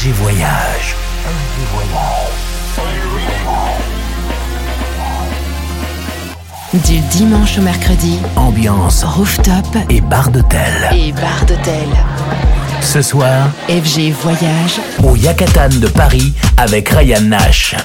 FG Voyage. Du dimanche au mercredi, Ambiance rooftop et bar d'hôtel. et bar d'hôtel. Ce soir, FG Voyage, au Yakatan de Paris avec Ryan Nash.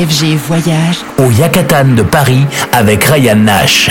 FG Voyage au Yakatan de Paris avec Ryan Nash.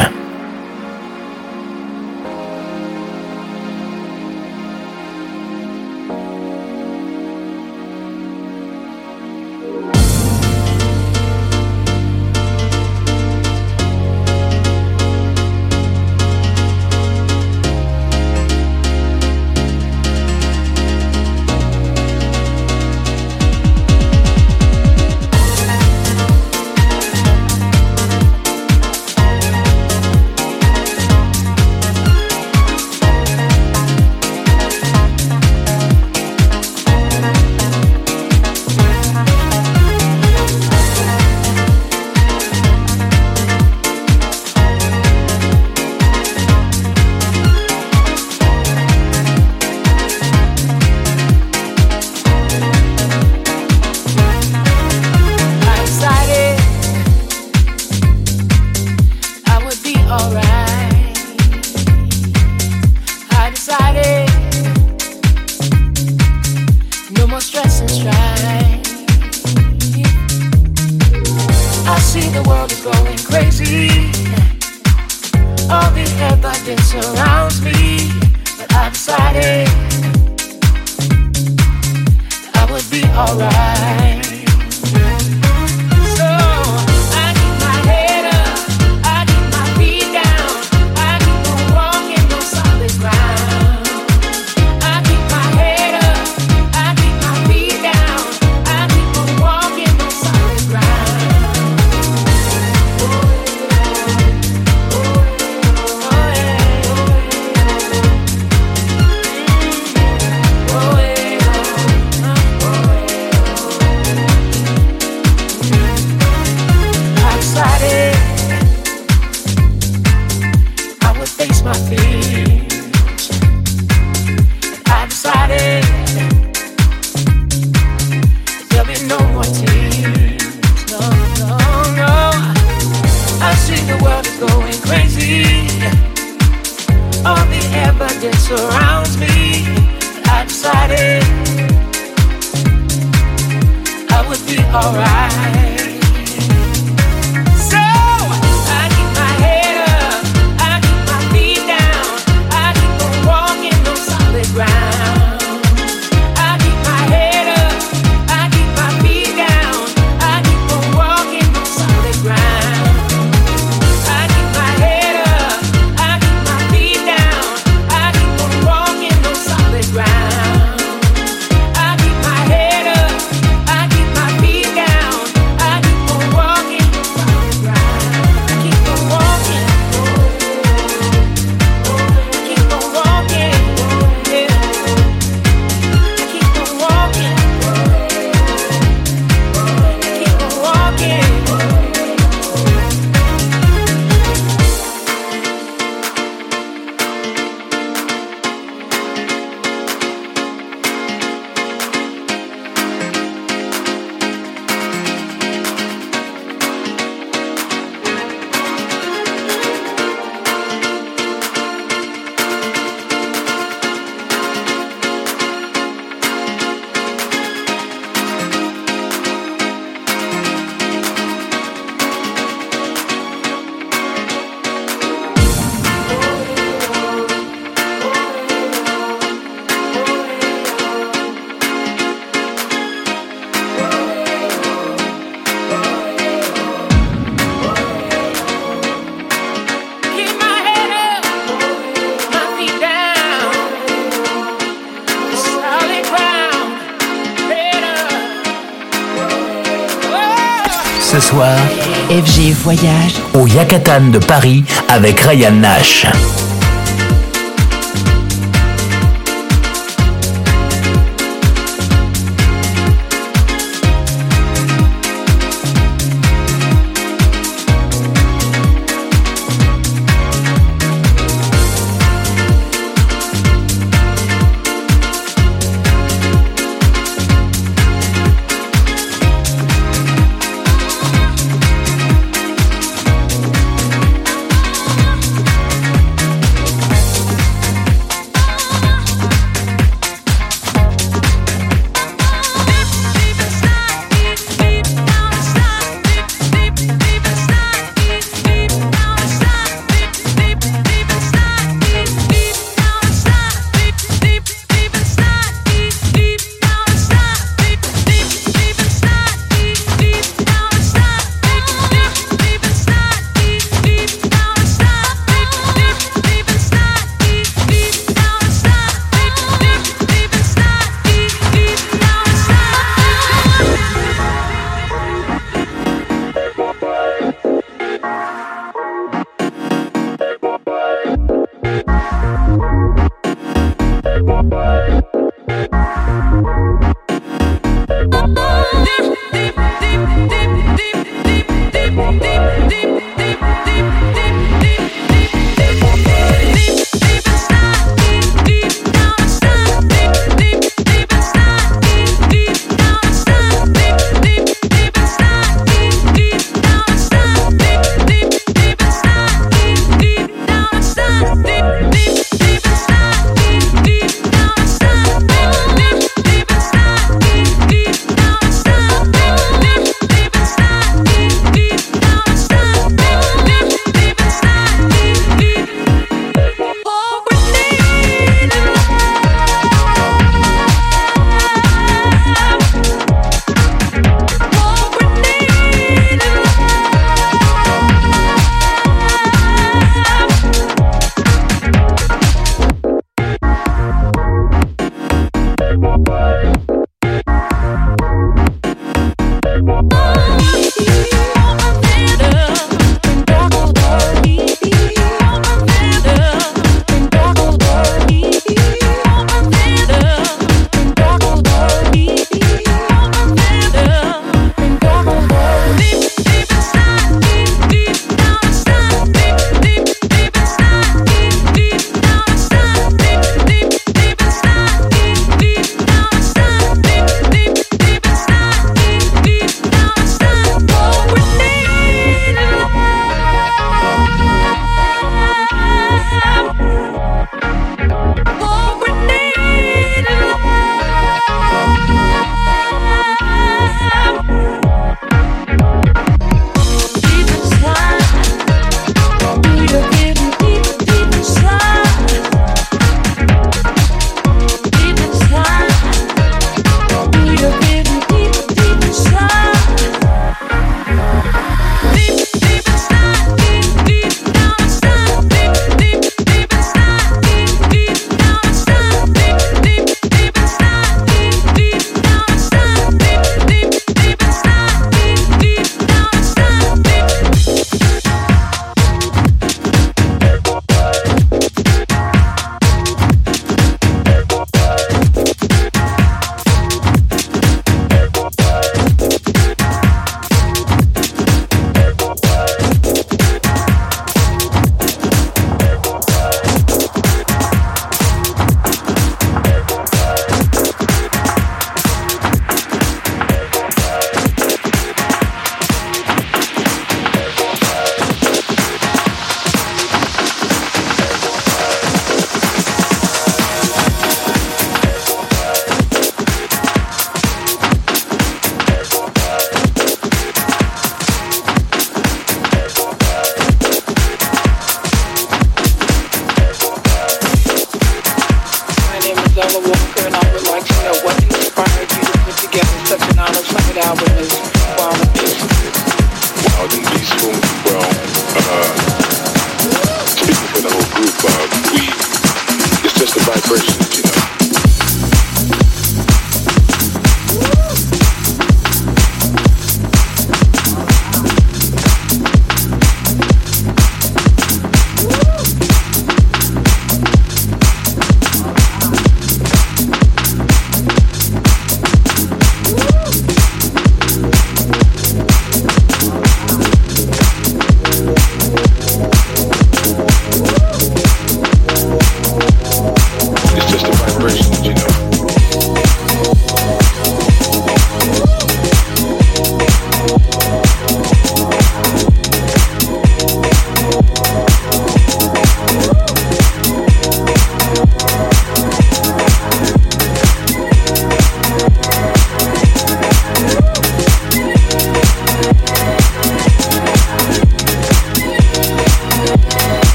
au Yakatan de Paris avec Ryan Nash.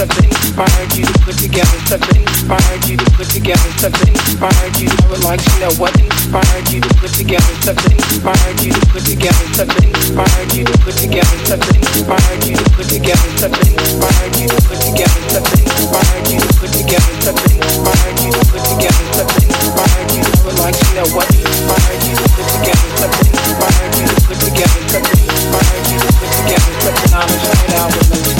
something inspired you to put together something inspired you to put together something inspired you I would like to know what inspired you to put together something inspired you to put together something inspired you to put together something inspired you to put together something inspired you to put together something inspired you to put together something inspired you to put together something inspired you I would like to know what inspired you to put together something inspired you to put together something inspired you to put together something I'm a shout out with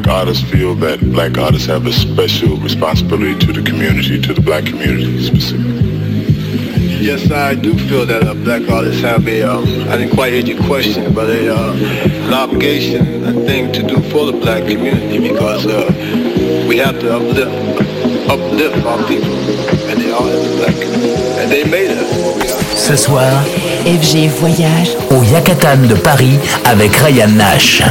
black artists feel that black artists have a special responsibility to the community, to the black community specifically? Yes, I do feel that uh, black artists have a, um, I didn't quite hear your question, but a, uh, an obligation, a thing to do for the black community because uh, we have to uplift, uplift our people and they are the black community. And they made us. Ce soir, FG Voyage, au Yakatan de Paris avec Ryan Nash.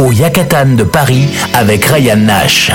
Au Yakatan de Paris avec Ryan Nash.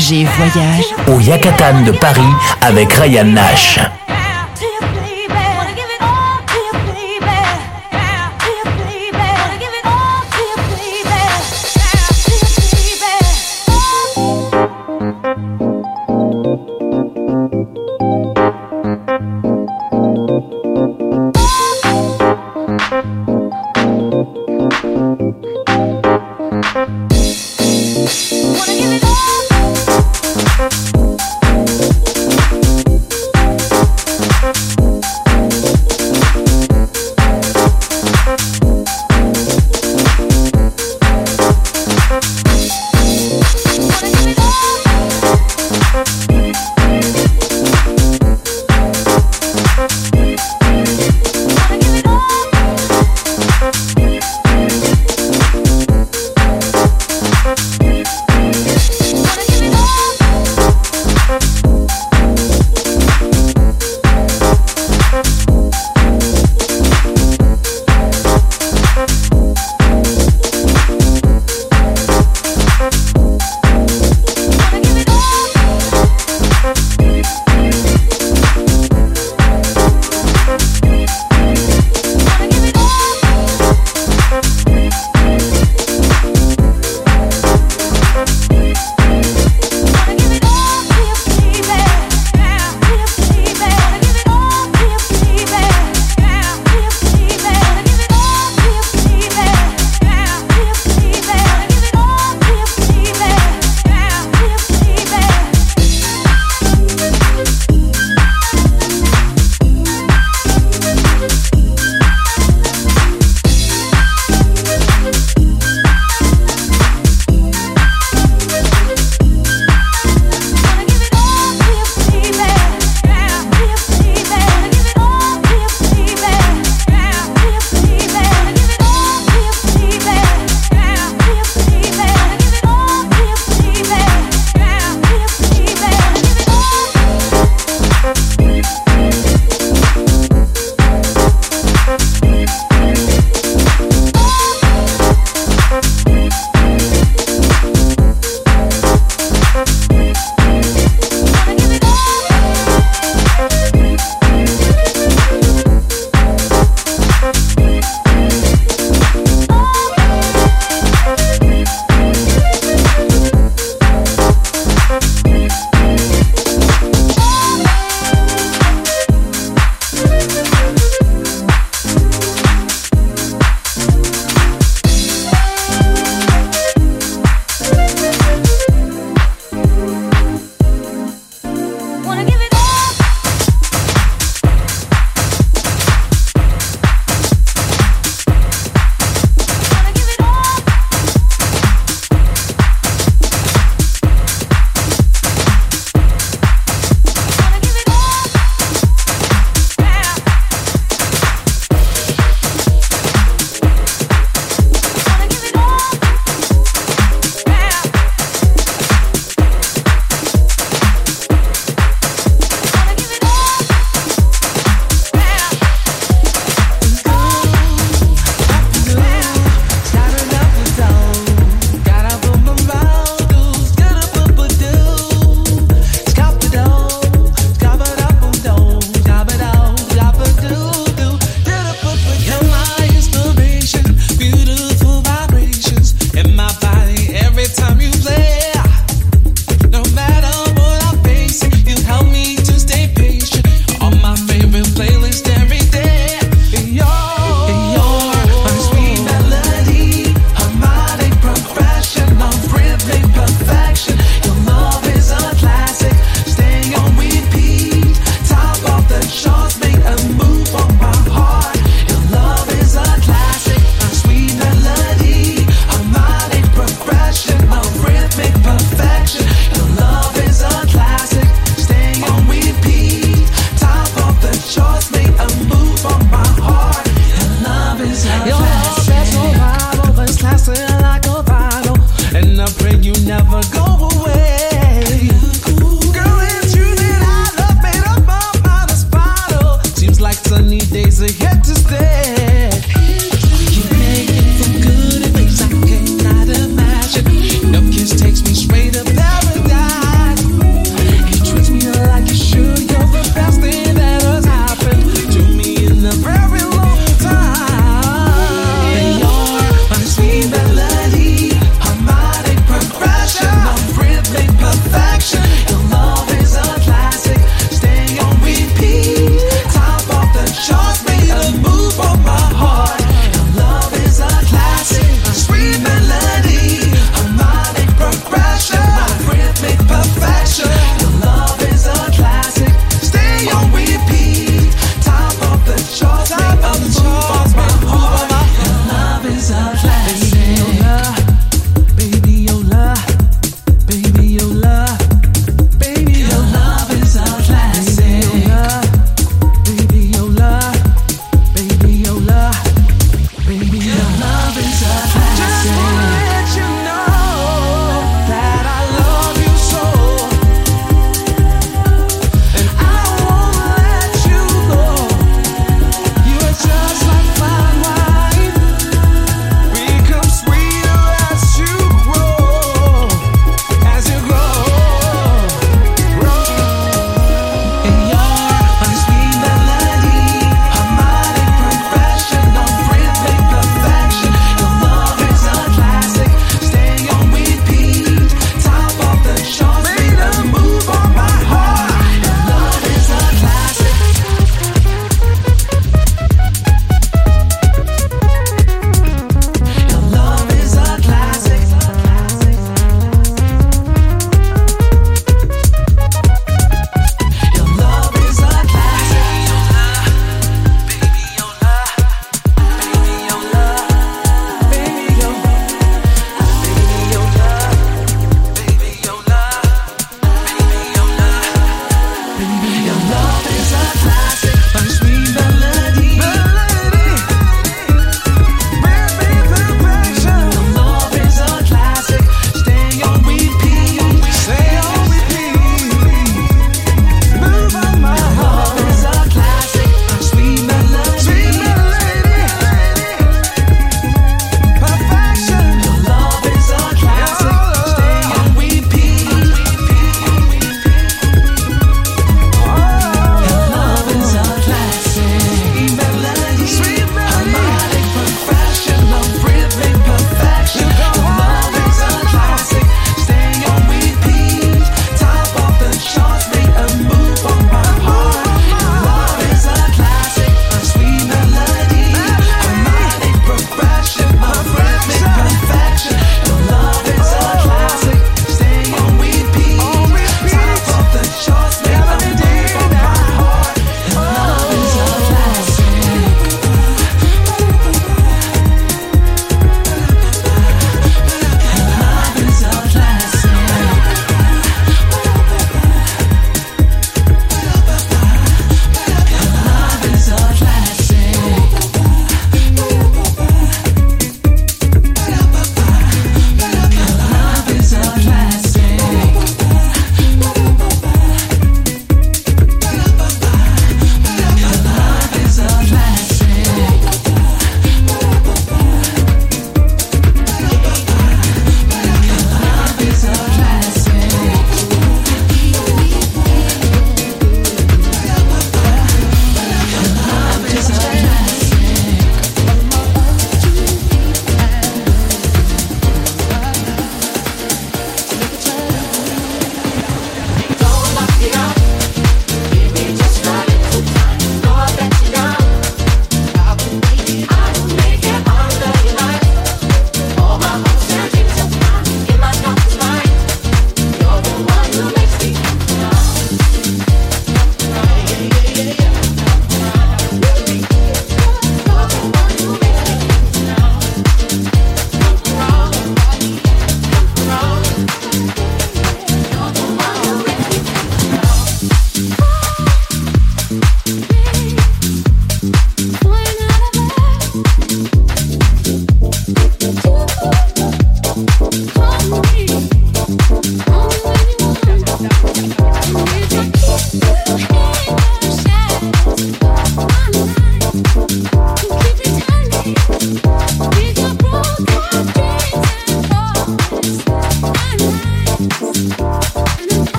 Voyage au Yakatan de Paris avec Ryan Nash.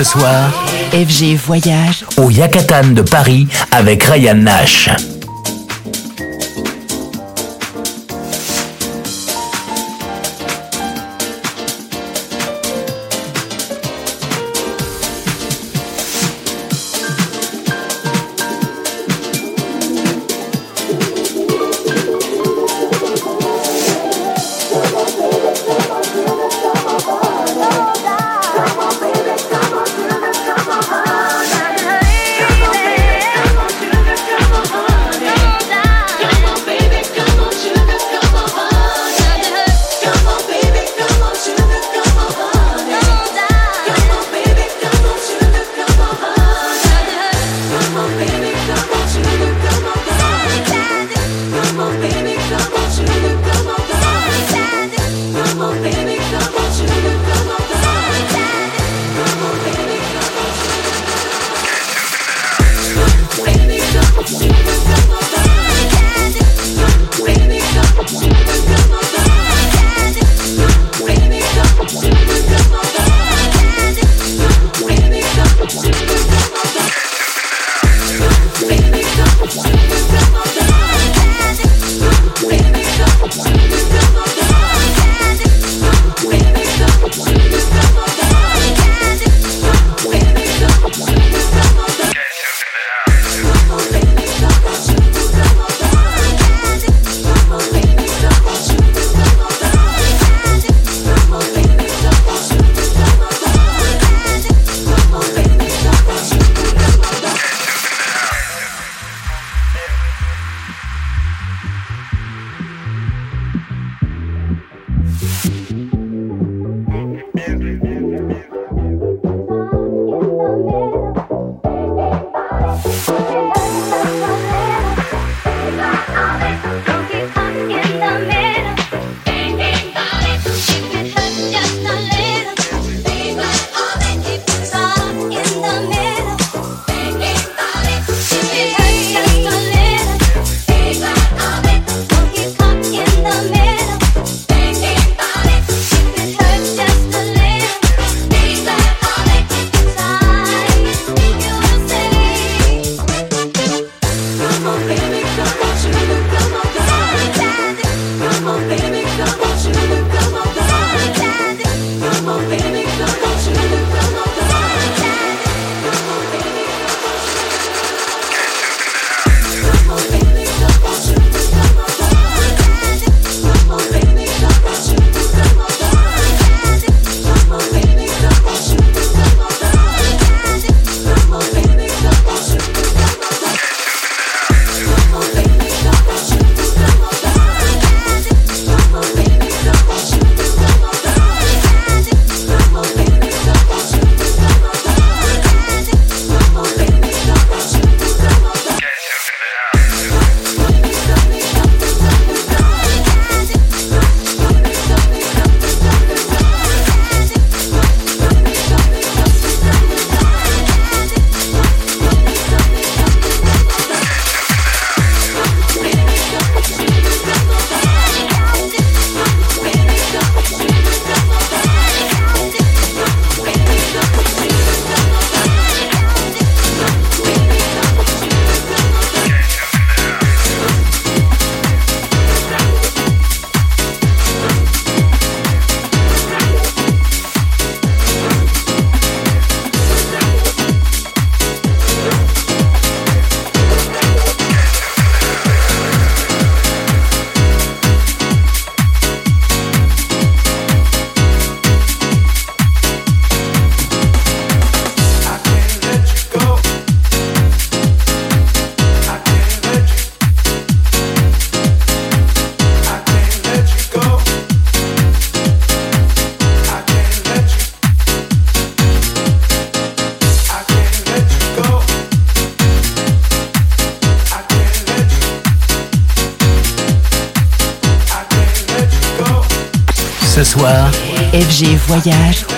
Ce soir, FG Voyage au Yakatan de Paris avec Ryan Nash.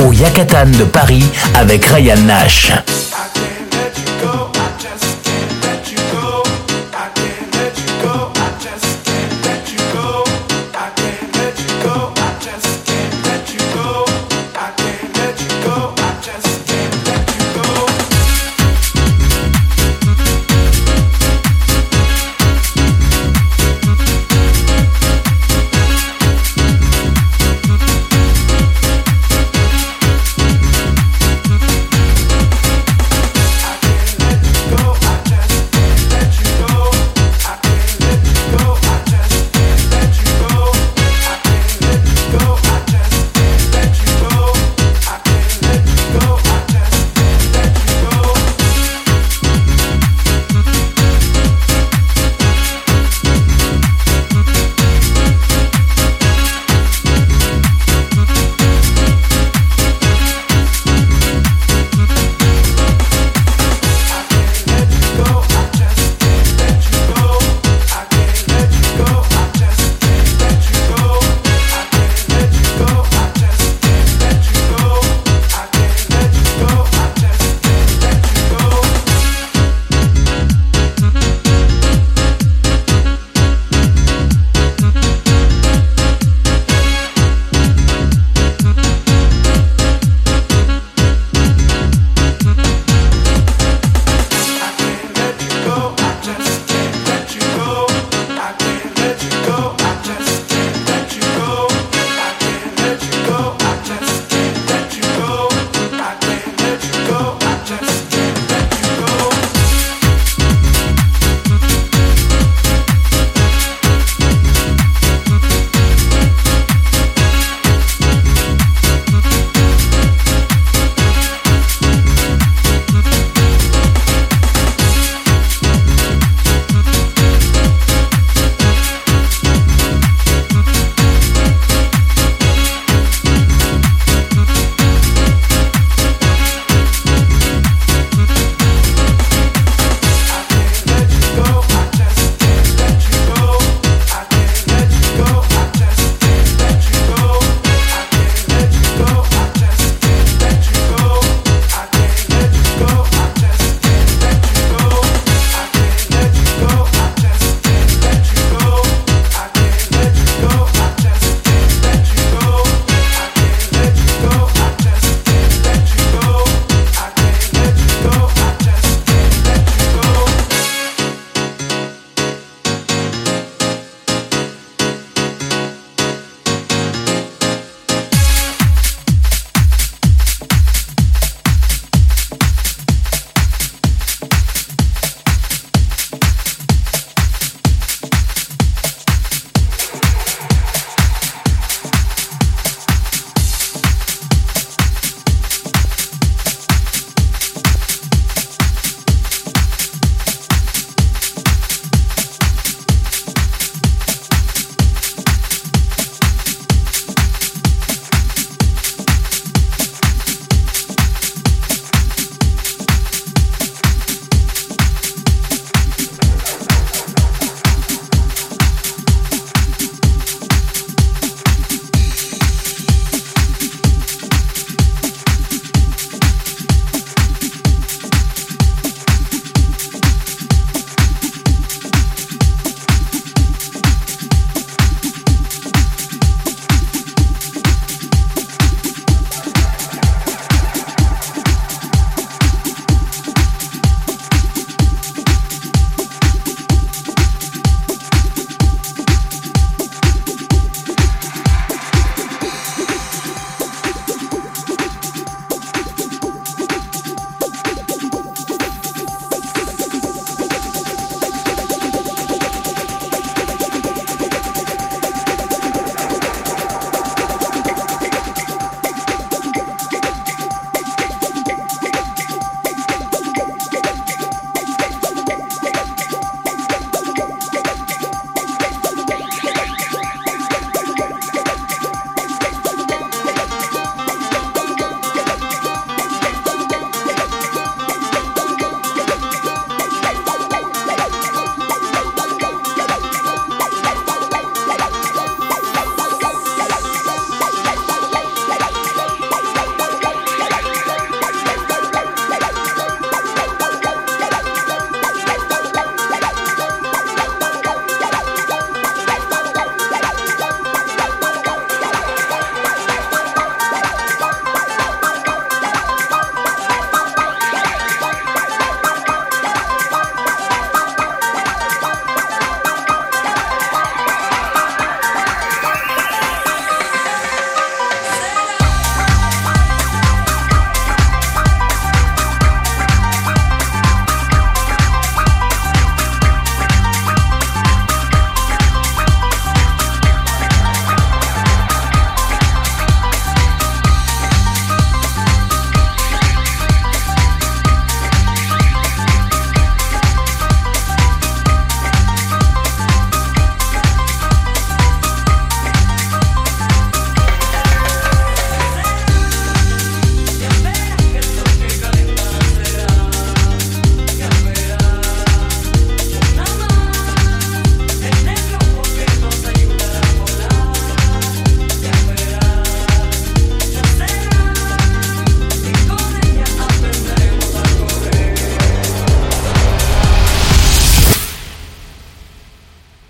Au Yakatan de Paris avec Ryan Nash.